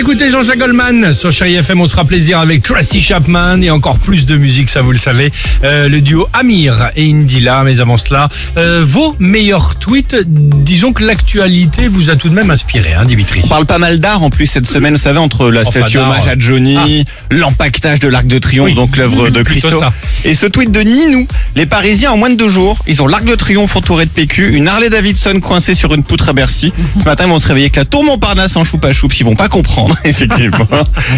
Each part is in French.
écoutez Jean-Jacques Goldman sur Chéri FM. On se fera plaisir avec Tracy Chapman et encore plus de musique, ça vous le savez. Euh, le duo Amir et Indila. Mais avant cela, euh, vos meilleurs tweets. Disons que l'actualité vous a tout de même inspiré, hein, Dimitri. On parle pas mal d'art en plus cette semaine, vous savez, entre la Enfin, statue hommage à Johnny, l'empaquetage de l'Arc de Triomphe, Oui. donc l'œuvre de Christo. Et ce tweet de Ninou, les Parisiens en moins de deux jours, ils ont l'Arc de Triomphe entouré de PQ, une Harley Davidson coincée sur une poutre à Bercy. Ce matin, ils vont se réveiller avec la tour Montparnasse en choupa choups, ils vont pas comprendre, effectivement.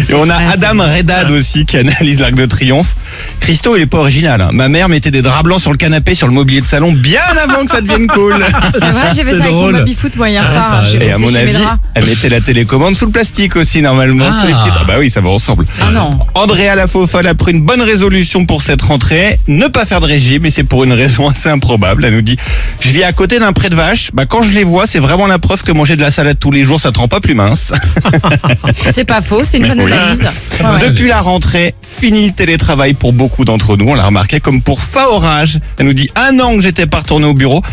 Et on a Adam Redad aussi qui analyse l'Arc de Triomphe. Christo, il est pas original. hein. Ma mère mettait des draps blancs sur le canapé, sur le mobilier de salon, bien avant que ça devienne cool. C'est vrai, j'ai fait C'est ça avec mon drôle. baby-foot moi hier Ah, soir. J'ai. Et à mon mes avis, draps. elle mettait la télécommande sous le plastique aussi, normalement, les Ah. petites. Ah bah oui, ça va ensemble. Ah non. Andrea la faux folle a pris une bonne résolution pour cette rentrée, ne pas faire de régime, et c'est pour une raison assez improbable. Elle nous dit, je vis à côté d'un pré de vache, bah quand je les vois, c'est vraiment la preuve que manger de la salade tous les jours, ça te rend pas plus mince. C'est pas faux, c'est une bonne oui. analyse. Ouais, ouais. Depuis la rentrée, fini le télétravail pour beaucoup d'entre nous, on l'a remarqué, comme pour Faorage. Elle nous dit, un an que j'étais pas retourné au bureau.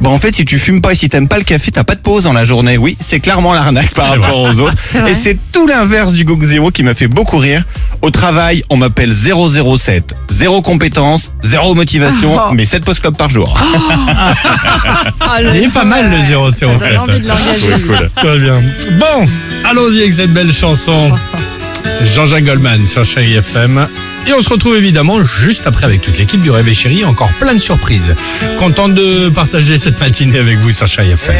Bah en fait, si tu fumes pas et si t'aimes pas le café, t'as pas de pause dans la journée. Oui, c'est clairement l'arnaque par rapport aux autres. Et c'est tout l'inverse du Gog Zéro qui m'a fait beaucoup rire. Au travail, on m'appelle 007. Zéro compétence, zéro motivation, Oh. mais 7 post clubs par jour. Ah, Il est pas mal le 007. Ça envie de l'engager. lui. Très bien. Bon, allons-y avec cette belle chanson. Jean-Jacques Goldman sur Chéri FM. Et on se retrouve évidemment juste après avec toute l'équipe du Réveil Chéri. Encore plein de surprises. Content de partager cette matinée avec vous sur Chéri FM.